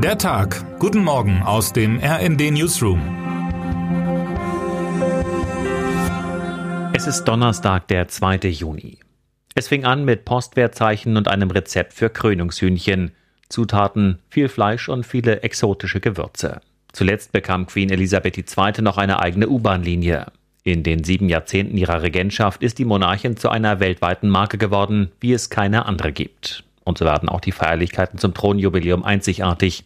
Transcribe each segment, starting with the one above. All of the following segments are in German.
Der Tag. Guten Morgen aus dem RND Newsroom. Es ist Donnerstag, der 2. Juni. Es fing an mit Postwertzeichen und einem Rezept für Krönungshühnchen. Zutaten, viel Fleisch und viele exotische Gewürze. Zuletzt bekam Queen Elisabeth II. noch eine eigene U-Bahn-Linie. In den sieben Jahrzehnten ihrer Regentschaft ist die Monarchin zu einer weltweiten Marke geworden, wie es keine andere gibt. Und so werden auch die Feierlichkeiten zum Thronjubiläum einzigartig.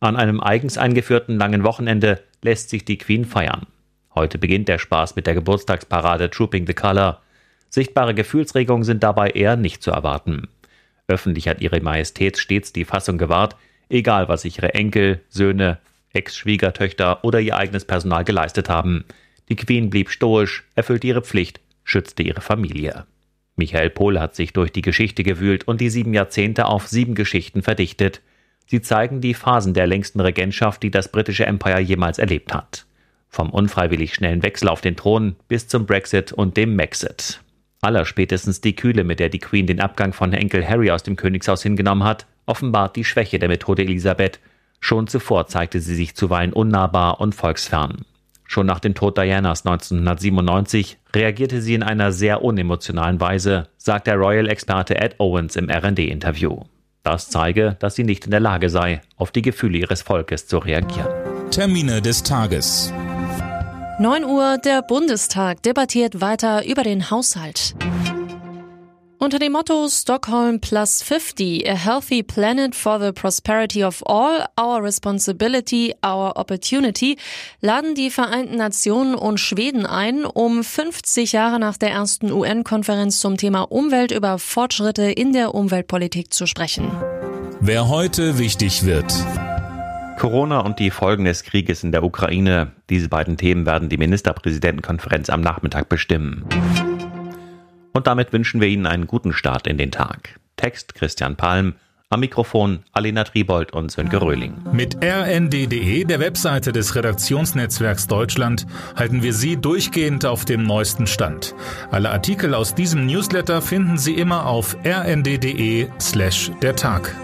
An einem eigens eingeführten langen Wochenende lässt sich die Queen feiern. Heute beginnt der Spaß mit der Geburtstagsparade Trooping the Color. Sichtbare Gefühlsregungen sind dabei eher nicht zu erwarten. Öffentlich hat ihre Majestät stets die Fassung gewahrt, egal was sich ihre Enkel, Söhne, Ex-Schwiegertöchter oder ihr eigenes Personal geleistet haben. Die Queen blieb stoisch, erfüllte ihre Pflicht, schützte ihre Familie. Michael Pohl hat sich durch die Geschichte gewühlt und die sieben Jahrzehnte auf sieben Geschichten verdichtet. Sie zeigen die Phasen der längsten Regentschaft, die das britische Empire jemals erlebt hat. Vom unfreiwillig schnellen Wechsel auf den Thron bis zum Brexit und dem Maxit. Allerspätestens die Kühle, mit der die Queen den Abgang von Enkel Harry aus dem Königshaus hingenommen hat, offenbart die Schwäche der Methode Elisabeth. Schon zuvor zeigte sie sich zuweilen unnahbar und volksfern. Schon nach dem Tod Dianas 1997 reagierte sie in einer sehr unemotionalen Weise, sagt der Royal-Experte Ed Owens im RD-Interview. Das zeige, dass sie nicht in der Lage sei, auf die Gefühle ihres Volkes zu reagieren. Termine des Tages. 9 Uhr, der Bundestag debattiert weiter über den Haushalt. Unter dem Motto Stockholm Plus 50, a healthy planet for the prosperity of all, our responsibility, our opportunity, laden die Vereinten Nationen und Schweden ein, um 50 Jahre nach der ersten UN-Konferenz zum Thema Umwelt über Fortschritte in der Umweltpolitik zu sprechen. Wer heute wichtig wird. Corona und die Folgen des Krieges in der Ukraine. Diese beiden Themen werden die Ministerpräsidentenkonferenz am Nachmittag bestimmen. Und damit wünschen wir Ihnen einen guten Start in den Tag. Text Christian Palm, am Mikrofon Alena Tribold und Sönke Röhling. Mit rnd.de, der Webseite des Redaktionsnetzwerks Deutschland, halten wir Sie durchgehend auf dem neuesten Stand. Alle Artikel aus diesem Newsletter finden Sie immer auf rnd.de slash der Tag.